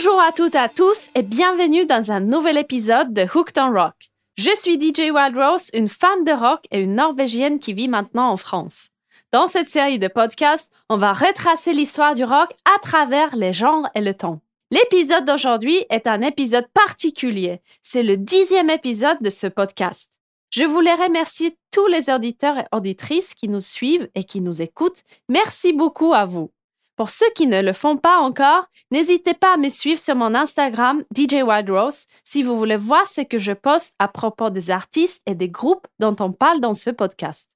Bonjour à toutes et à tous et bienvenue dans un nouvel épisode de Hooked on Rock. Je suis DJ Wild Rose, une fan de rock et une Norvégienne qui vit maintenant en France. Dans cette série de podcasts, on va retracer l'histoire du rock à travers les genres et le temps. L'épisode d'aujourd'hui est un épisode particulier. C'est le dixième épisode de ce podcast. Je voulais remercier tous les auditeurs et auditrices qui nous suivent et qui nous écoutent. Merci beaucoup à vous. Pour ceux qui ne le font pas encore, n'hésitez pas à me suivre sur mon Instagram DJ Wild Rose si vous voulez voir ce que je poste à propos des artistes et des groupes dont on parle dans ce podcast.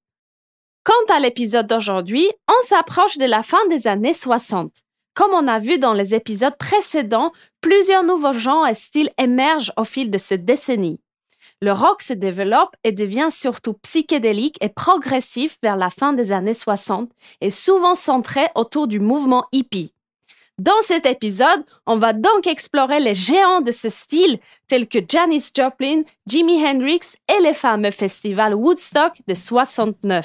Quant à l'épisode d'aujourd'hui, on s'approche de la fin des années 60. Comme on a vu dans les épisodes précédents, plusieurs nouveaux genres et styles émergent au fil de cette décennie le rock se développe et devient surtout psychédélique et progressif vers la fin des années 60 et souvent centré autour du mouvement hippie. Dans cet épisode, on va donc explorer les géants de ce style tels que Janis Joplin, Jimi Hendrix et les fameux festivals Woodstock de 69.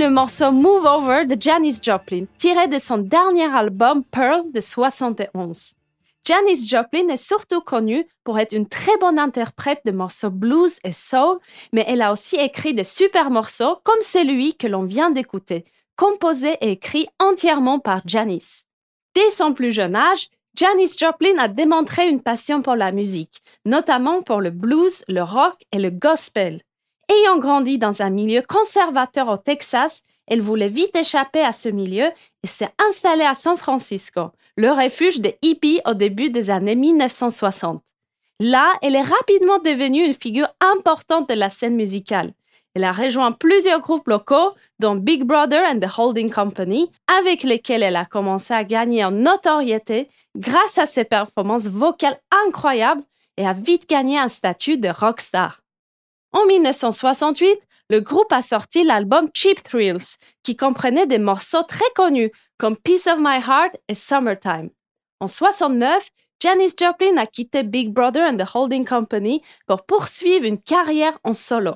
Le morceau Move Over de Janis Joplin, tiré de son dernier album Pearl de 71. Janis Joplin est surtout connue pour être une très bonne interprète de morceaux blues et soul, mais elle a aussi écrit de super morceaux comme celui que l'on vient d'écouter, composé et écrit entièrement par Janis. Dès son plus jeune âge, Janis Joplin a démontré une passion pour la musique, notamment pour le blues, le rock et le gospel Ayant grandi dans un milieu conservateur au Texas, elle voulait vite échapper à ce milieu et s'est installée à San Francisco, le refuge des hippies au début des années 1960. Là, elle est rapidement devenue une figure importante de la scène musicale. Elle a rejoint plusieurs groupes locaux, dont Big Brother and the Holding Company, avec lesquels elle a commencé à gagner en notoriété grâce à ses performances vocales incroyables et a vite gagné un statut de rockstar. En 1968, le groupe a sorti l'album Cheap Thrills, qui comprenait des morceaux très connus comme Piece of My Heart et Summertime. En 69, Janis Joplin a quitté Big Brother and the Holding Company pour poursuivre une carrière en solo.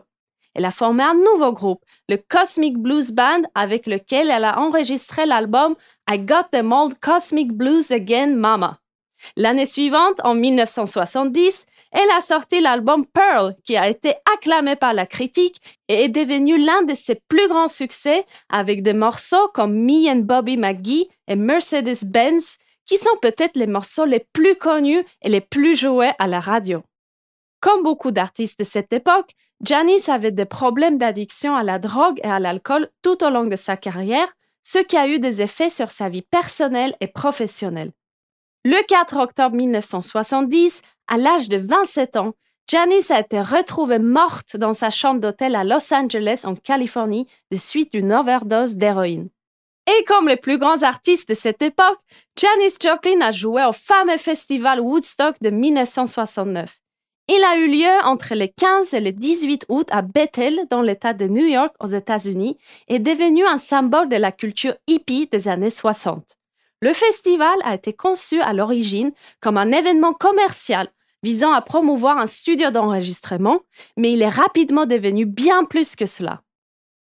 Elle a formé un nouveau groupe, le Cosmic Blues Band, avec lequel elle a enregistré l'album I Got the Old Cosmic Blues Again Mama. L'année suivante, en 1970, elle a sorti l'album Pearl, qui a été acclamé par la critique et est devenu l'un de ses plus grands succès avec des morceaux comme Me and Bobby McGee et Mercedes-Benz, qui sont peut-être les morceaux les plus connus et les plus joués à la radio. Comme beaucoup d'artistes de cette époque, Janice avait des problèmes d'addiction à la drogue et à l'alcool tout au long de sa carrière, ce qui a eu des effets sur sa vie personnelle et professionnelle. Le 4 octobre 1970, à l'âge de 27 ans, Janice a été retrouvée morte dans sa chambre d'hôtel à Los Angeles, en Californie, de suite d'une overdose d'héroïne. Et comme les plus grands artistes de cette époque, Janis Joplin a joué au fameux festival Woodstock de 1969. Il a eu lieu entre le 15 et le 18 août à Bethel, dans l'État de New York, aux États-Unis, et est devenu un symbole de la culture hippie des années 60. Le festival a été conçu à l'origine comme un événement commercial visant à promouvoir un studio d'enregistrement, mais il est rapidement devenu bien plus que cela.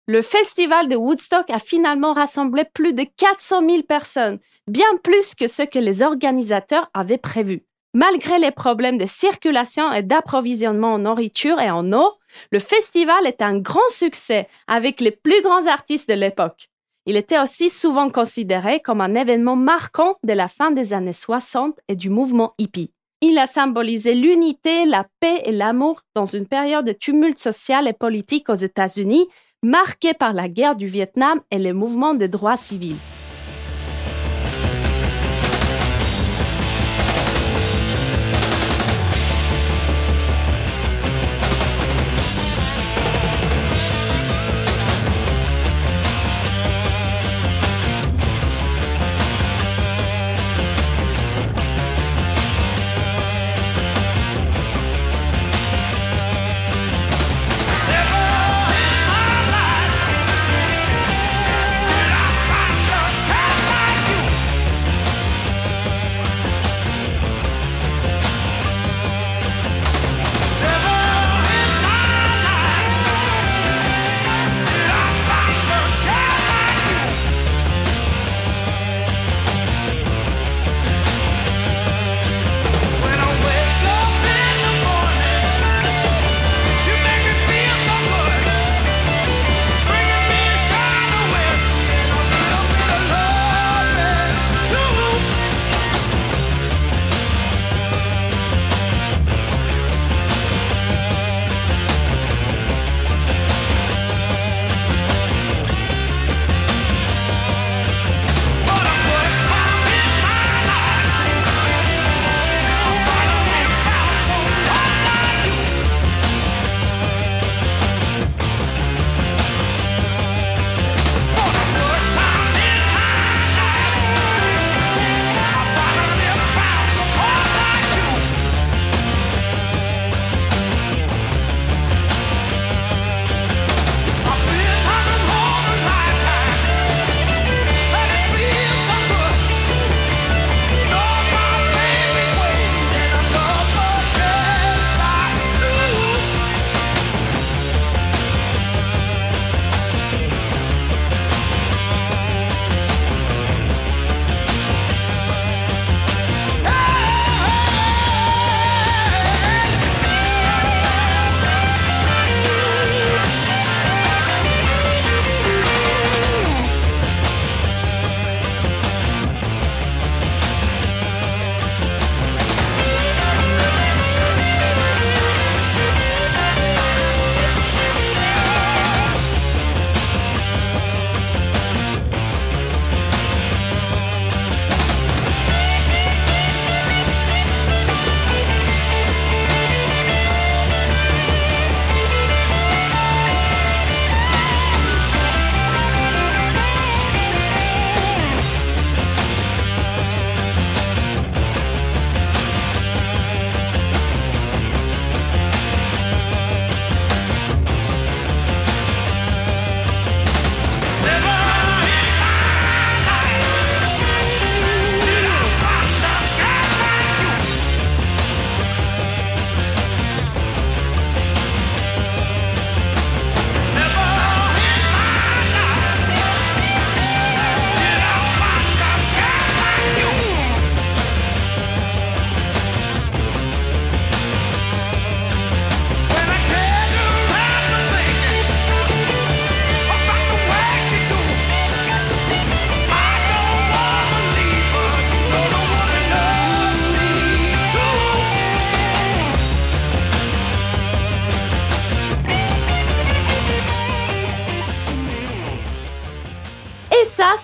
Le festival de Woodstock a finalement rassemblé plus de 400 000 personnes, bien plus que ce que les organisateurs avaient prévu. Malgré les problèmes de circulation et d'approvisionnement en nourriture et en eau, le festival est un grand succès avec les plus grands artistes de l'époque. Il était aussi souvent considéré comme un événement marquant de la fin des années 60 et du mouvement hippie. Il a symbolisé l'unité, la paix et l'amour dans une période de tumulte social et politique aux États-Unis, marquée par la guerre du Vietnam et les mouvements de droits civils.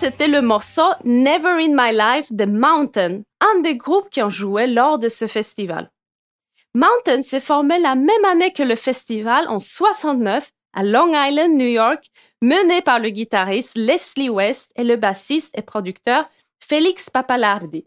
C'était le morceau Never in My Life de Mountain, un des groupes qui ont joué lors de ce festival. Mountain s'est formé la même année que le festival en 69 à Long Island, New York, mené par le guitariste Leslie West et le bassiste et producteur Félix Papalardi.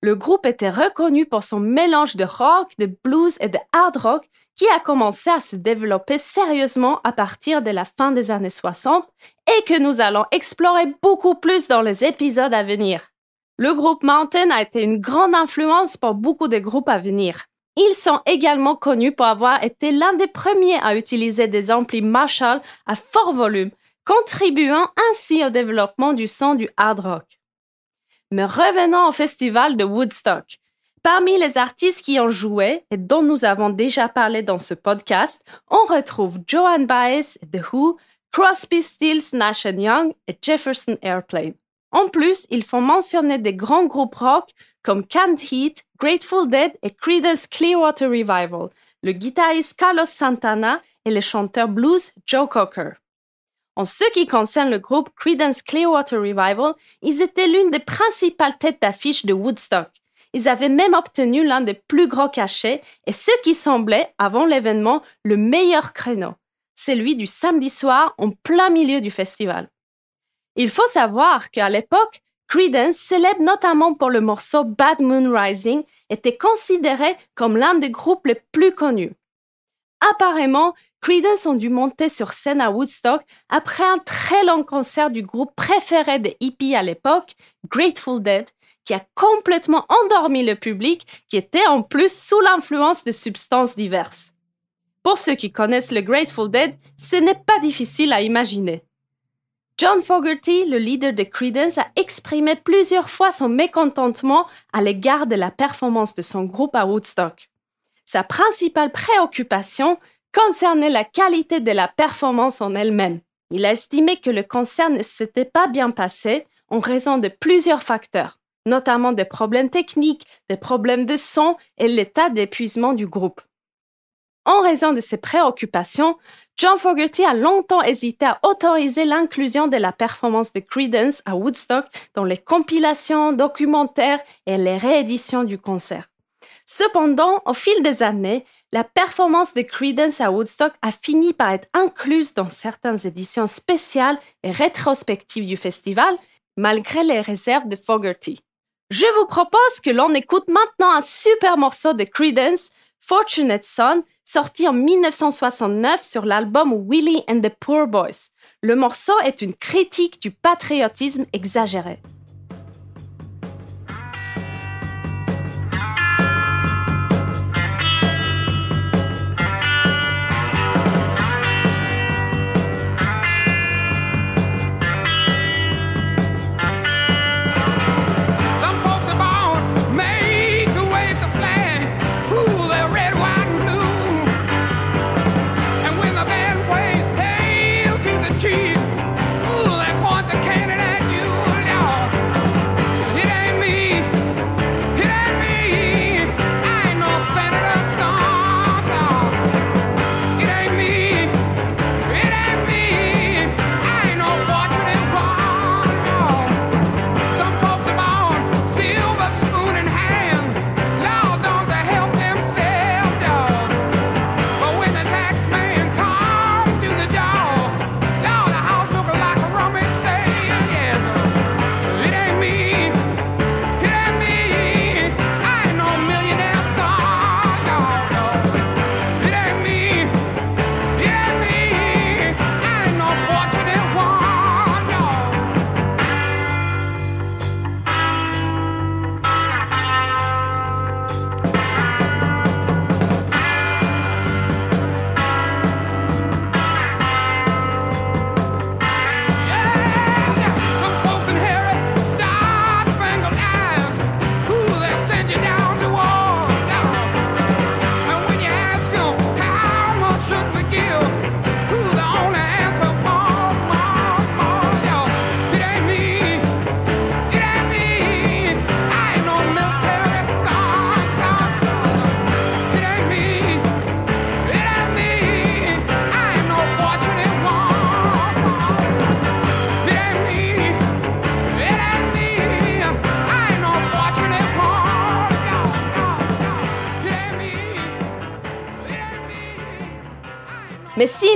Le groupe était reconnu pour son mélange de rock, de blues et de hard rock qui a commencé à se développer sérieusement à partir de la fin des années 60 et que nous allons explorer beaucoup plus dans les épisodes à venir. Le groupe Mountain a été une grande influence pour beaucoup de groupes à venir. Ils sont également connus pour avoir été l'un des premiers à utiliser des amplis Marshall à fort volume, contribuant ainsi au développement du son du hard rock. Mais revenons au festival de Woodstock. Parmi les artistes qui ont joué et dont nous avons déjà parlé dans ce podcast, on retrouve Joan Baez, The Who, Crosby, Stills, Nash Young et Jefferson Airplane. En plus, ils font mentionner des grands groupes rock comme Canned Heat, Grateful Dead et Creedence Clearwater Revival, le guitariste Carlos Santana et le chanteur blues Joe Cocker. En ce qui concerne le groupe Creedence Clearwater Revival, ils étaient l'une des principales têtes d'affiche de Woodstock. Ils avaient même obtenu l'un des plus gros cachets et ce qui semblait, avant l'événement, le meilleur créneau, celui du samedi soir en plein milieu du festival. Il faut savoir qu'à l'époque, Creedence, célèbre notamment pour le morceau Bad Moon Rising, était considéré comme l'un des groupes les plus connus. Apparemment, Creedence ont dû monter sur scène à Woodstock après un très long concert du groupe préféré des hippies à l'époque, Grateful Dead, qui a complètement endormi le public qui était en plus sous l'influence de substances diverses. Pour ceux qui connaissent le Grateful Dead, ce n'est pas difficile à imaginer. John Fogerty, le leader de Creedence, a exprimé plusieurs fois son mécontentement à l'égard de la performance de son groupe à Woodstock. Sa principale préoccupation concernait la qualité de la performance en elle-même. Il a estimé que le concert ne s'était pas bien passé en raison de plusieurs facteurs, notamment des problèmes techniques, des problèmes de son et l'état d'épuisement du groupe. En raison de ces préoccupations, John Fogerty a longtemps hésité à autoriser l'inclusion de la performance de Credence à Woodstock dans les compilations, documentaires et les rééditions du concert. Cependant, au fil des années, la performance de Credence à Woodstock a fini par être incluse dans certaines éditions spéciales et rétrospectives du festival, malgré les réserves de Fogerty. Je vous propose que l'on écoute maintenant un super morceau de Credence, Fortunate Son, sorti en 1969 sur l'album Willie and the Poor Boys. Le morceau est une critique du patriotisme exagéré. cheese.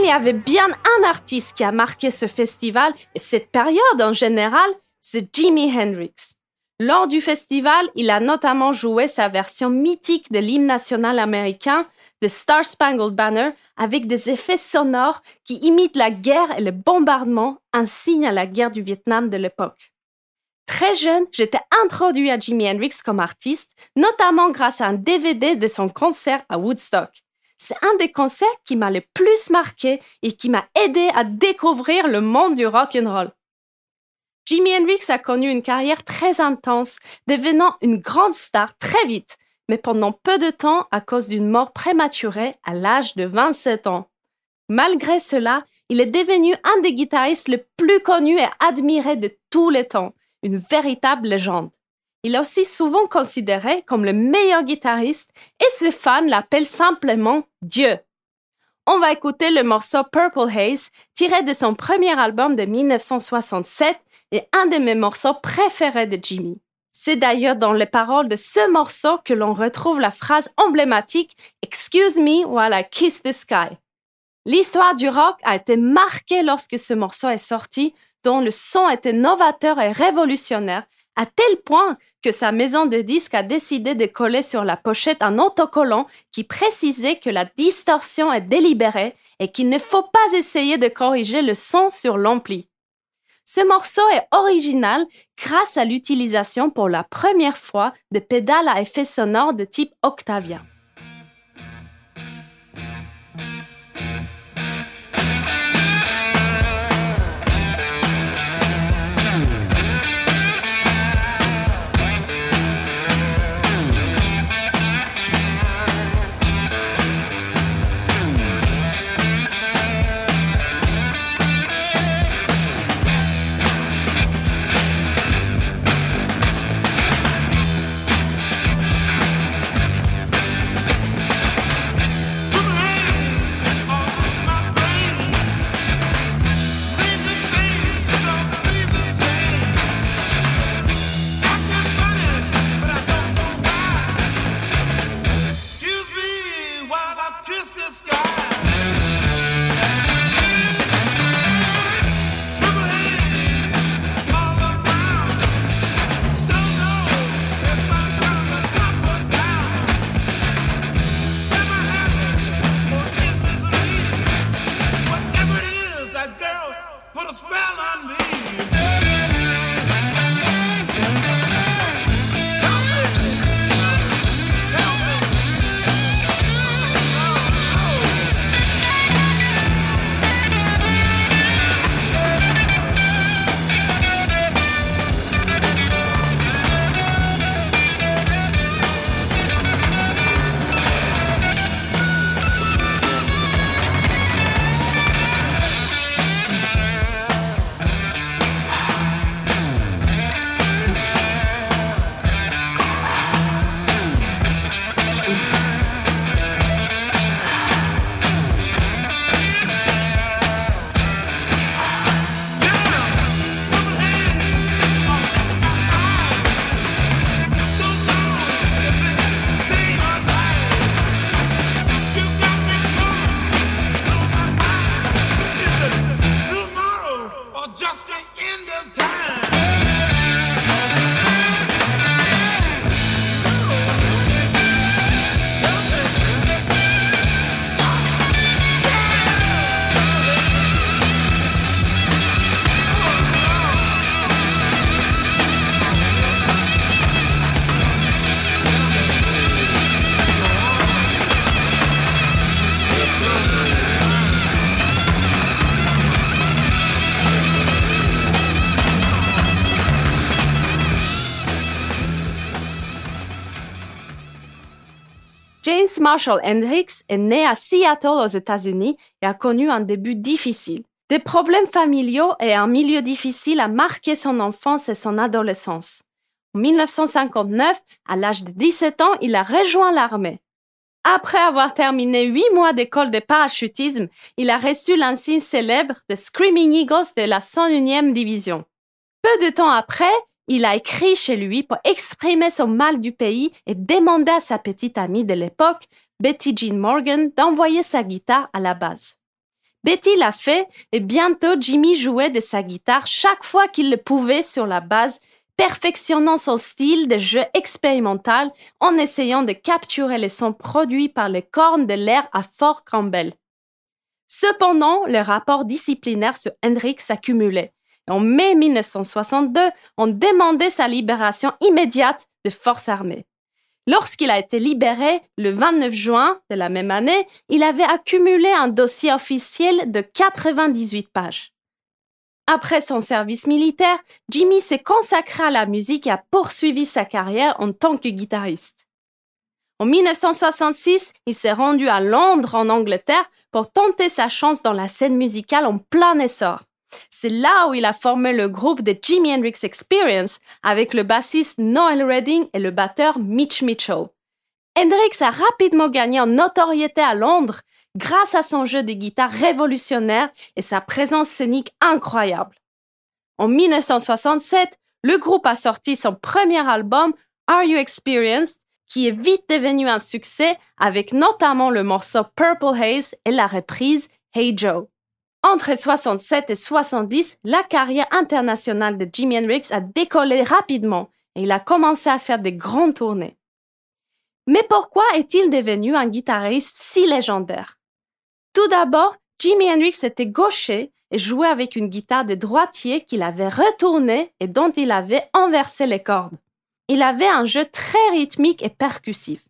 S'il y avait bien un artiste qui a marqué ce festival et cette période en général, c'est Jimi Hendrix. Lors du festival, il a notamment joué sa version mythique de l'hymne national américain, The Star Spangled Banner, avec des effets sonores qui imitent la guerre et le bombardement, un signe à la guerre du Vietnam de l'époque. Très jeune, j'étais introduit à Jimi Hendrix comme artiste, notamment grâce à un DVD de son concert à Woodstock. C'est un des concerts qui m'a le plus marqué et qui m'a aidé à découvrir le monde du rock and roll. Jimi Hendrix a connu une carrière très intense, devenant une grande star très vite, mais pendant peu de temps à cause d'une mort prématurée à l'âge de 27 ans. Malgré cela, il est devenu un des guitaristes les plus connus et admirés de tous les temps, une véritable légende. Il est aussi souvent considéré comme le meilleur guitariste et ses fans l'appellent simplement Dieu. On va écouter le morceau Purple Haze tiré de son premier album de 1967 et un de mes morceaux préférés de Jimmy. C'est d'ailleurs dans les paroles de ce morceau que l'on retrouve la phrase emblématique Excuse me while I kiss the sky. L'histoire du rock a été marquée lorsque ce morceau est sorti, dont le son était novateur et révolutionnaire, à tel point que sa maison de disques a décidé de coller sur la pochette un autocollant qui précisait que la distorsion est délibérée et qu'il ne faut pas essayer de corriger le son sur l'ampli. Ce morceau est original grâce à l'utilisation pour la première fois de pédales à effet sonore de type Octavia. Marshall Hendricks est né à Seattle aux États-Unis et a connu un début difficile. Des problèmes familiaux et un milieu difficile a marqué son enfance et son adolescence. En 1959, à l'âge de 17 ans, il a rejoint l'armée. Après avoir terminé huit mois d'école de parachutisme, il a reçu l'insigne célèbre des Screaming Eagles de la 101e division. Peu de temps après, il a écrit chez lui pour exprimer son mal du pays et demander à sa petite amie de l'époque, Betty Jean Morgan, d'envoyer sa guitare à la base. Betty l'a fait et bientôt Jimmy jouait de sa guitare chaque fois qu'il le pouvait sur la base, perfectionnant son style de jeu expérimental en essayant de capturer les sons produits par les cornes de l'air à Fort Campbell. Cependant, les rapports disciplinaires sur Hendrix s'accumulaient. En mai 1962, on demandait sa libération immédiate des forces armées. Lorsqu'il a été libéré le 29 juin de la même année, il avait accumulé un dossier officiel de 98 pages. Après son service militaire, Jimmy s'est consacré à la musique et a poursuivi sa carrière en tant que guitariste. En 1966, il s'est rendu à Londres, en Angleterre, pour tenter sa chance dans la scène musicale en plein essor. C'est là où il a formé le groupe de Jimi Hendrix Experience avec le bassiste Noel Redding et le batteur Mitch Mitchell. Hendrix a rapidement gagné en notoriété à Londres grâce à son jeu de guitare révolutionnaire et sa présence scénique incroyable. En 1967, le groupe a sorti son premier album Are You Experienced qui est vite devenu un succès avec notamment le morceau Purple Haze et la reprise Hey Joe. Entre 67 et 70, la carrière internationale de Jimi Hendrix a décollé rapidement et il a commencé à faire des grandes tournées. Mais pourquoi est-il devenu un guitariste si légendaire? Tout d'abord, Jimi Hendrix était gaucher et jouait avec une guitare de droitier qu'il avait retournée et dont il avait inversé les cordes. Il avait un jeu très rythmique et percussif.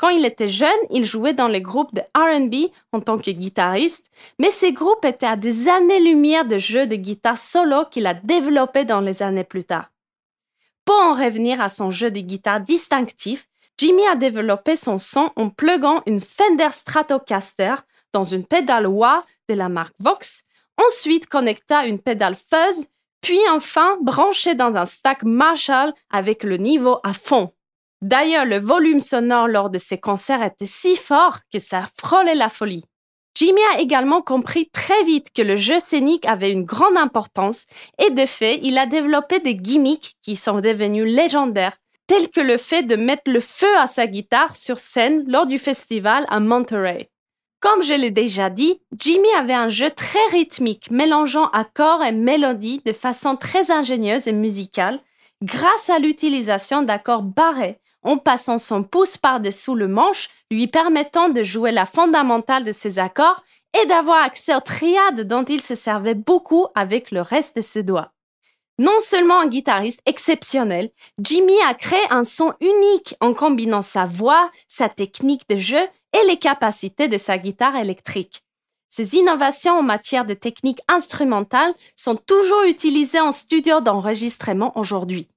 Quand il était jeune, il jouait dans les groupes de RB en tant que guitariste, mais ces groupes étaient à des années-lumière de jeux de guitare solo qu'il a développés dans les années plus tard. Pour en revenir à son jeu de guitare distinctif, Jimmy a développé son son en pluguant une Fender Stratocaster dans une pédale wah de la marque Vox, ensuite connecta une pédale fuzz, puis enfin branché dans un stack Marshall avec le niveau à fond. D'ailleurs, le volume sonore lors de ses concerts était si fort que ça frôlait la folie. Jimmy a également compris très vite que le jeu scénique avait une grande importance et de fait, il a développé des gimmicks qui sont devenus légendaires, tels que le fait de mettre le feu à sa guitare sur scène lors du festival à Monterey. Comme je l'ai déjà dit, Jimmy avait un jeu très rythmique, mélangeant accords et mélodies de façon très ingénieuse et musicale, grâce à l'utilisation d'accords barrés en passant son pouce par-dessous le manche, lui permettant de jouer la fondamentale de ses accords et d'avoir accès aux triades dont il se servait beaucoup avec le reste de ses doigts. Non seulement un guitariste exceptionnel, Jimmy a créé un son unique en combinant sa voix, sa technique de jeu et les capacités de sa guitare électrique. Ces innovations en matière de technique instrumentale sont toujours utilisées en studio d'enregistrement aujourd'hui.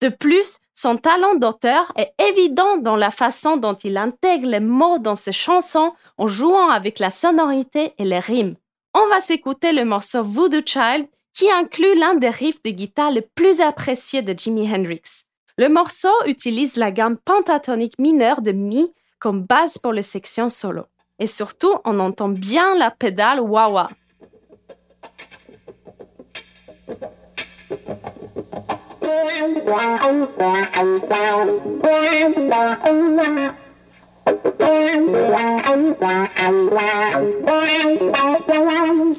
De plus, son talent d'auteur est évident dans la façon dont il intègre les mots dans ses chansons en jouant avec la sonorité et les rimes. On va s'écouter le morceau Voodoo Child qui inclut l'un des riffs de guitare les plus appréciés de Jimi Hendrix. Le morceau utilise la gamme pentatonique mineure de Mi comme base pour les sections solo. Et surtout, on entend bien la pédale wah-wah. quan là ông là thầy giàu quan là ông là quan là ông là thầy giàu quan là quan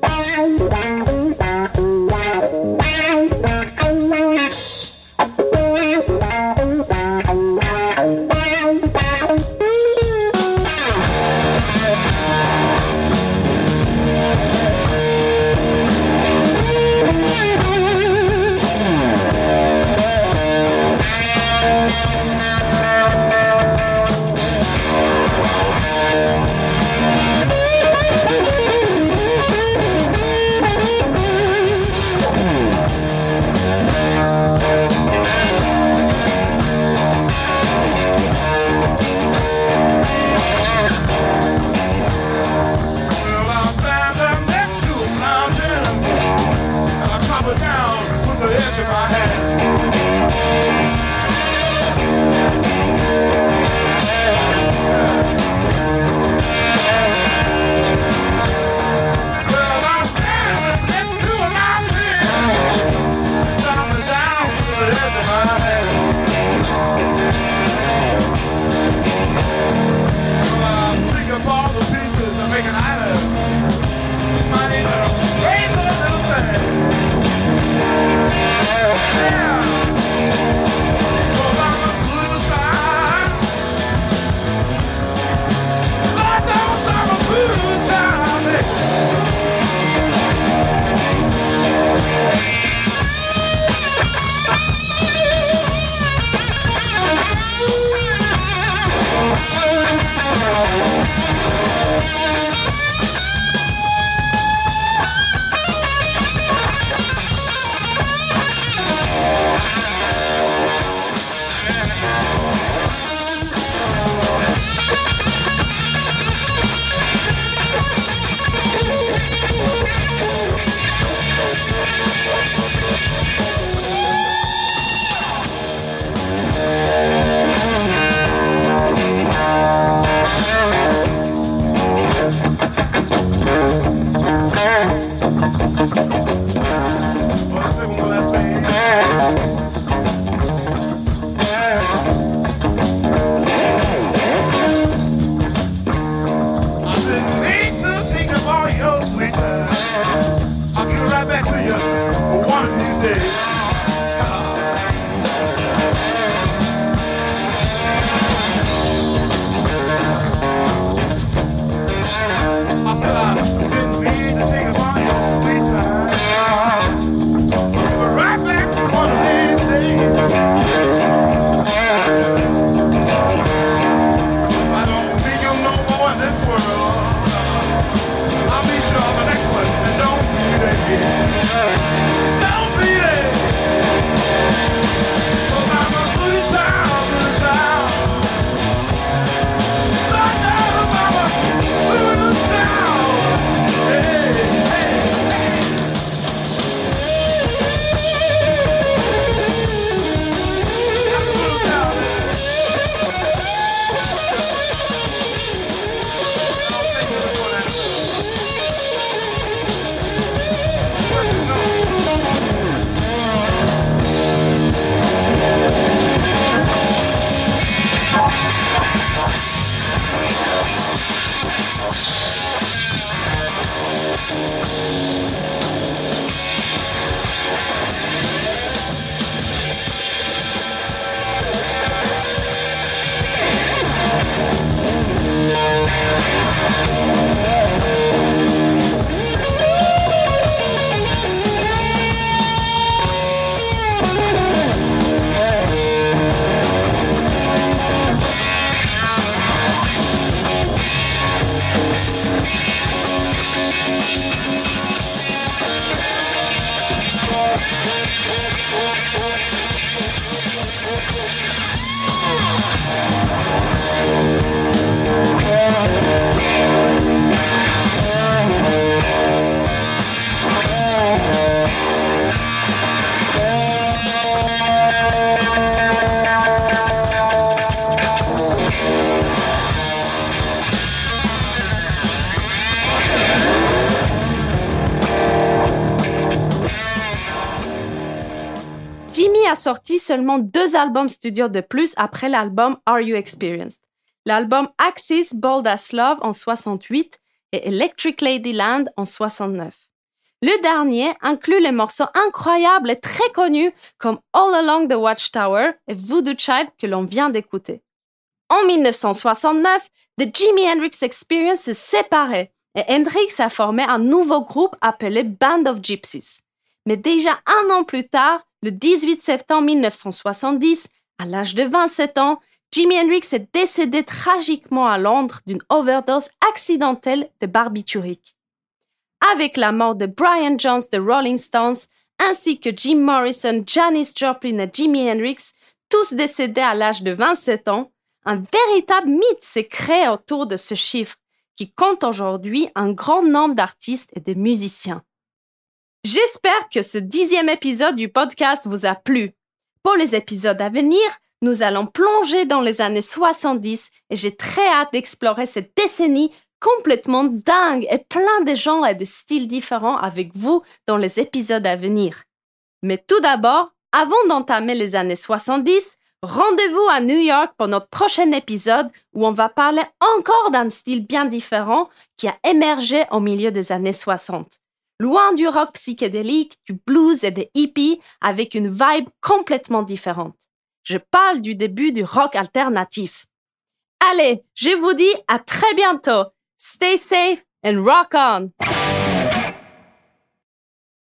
quan là ông là thầy giàu quan là ông là one of these days. A sorti seulement deux albums studio de plus après l'album Are You Experienced? L'album Axis Bold as Love en 68 et Electric Ladyland en 69. Le dernier inclut les morceaux incroyables et très connus comme All Along the Watchtower et Voodoo Child que l'on vient d'écouter. En 1969, The Jimi Hendrix Experience s'est séparé et Hendrix a formé un nouveau groupe appelé Band of Gypsies. Mais déjà un an plus tard, le 18 septembre 1970, à l'âge de 27 ans, Jimi Hendrix est décédé tragiquement à Londres d'une overdose accidentelle de barbiturique. Avec la mort de Brian Jones de Rolling Stones, ainsi que Jim Morrison, Janis Joplin et Jimi Hendrix, tous décédés à l'âge de 27 ans, un véritable mythe s'est créé autour de ce chiffre, qui compte aujourd'hui un grand nombre d'artistes et de musiciens. J'espère que ce dixième épisode du podcast vous a plu. Pour les épisodes à venir, nous allons plonger dans les années 70 et j'ai très hâte d'explorer cette décennie complètement dingue et plein de genres et de styles différents avec vous dans les épisodes à venir. Mais tout d'abord, avant d'entamer les années 70, rendez-vous à New York pour notre prochain épisode où on va parler encore d'un style bien différent qui a émergé au milieu des années 60 loin du rock psychédélique, du blues et des hippies, avec une vibe complètement différente. Je parle du début du rock alternatif. Allez, je vous dis à très bientôt. Stay safe and rock on!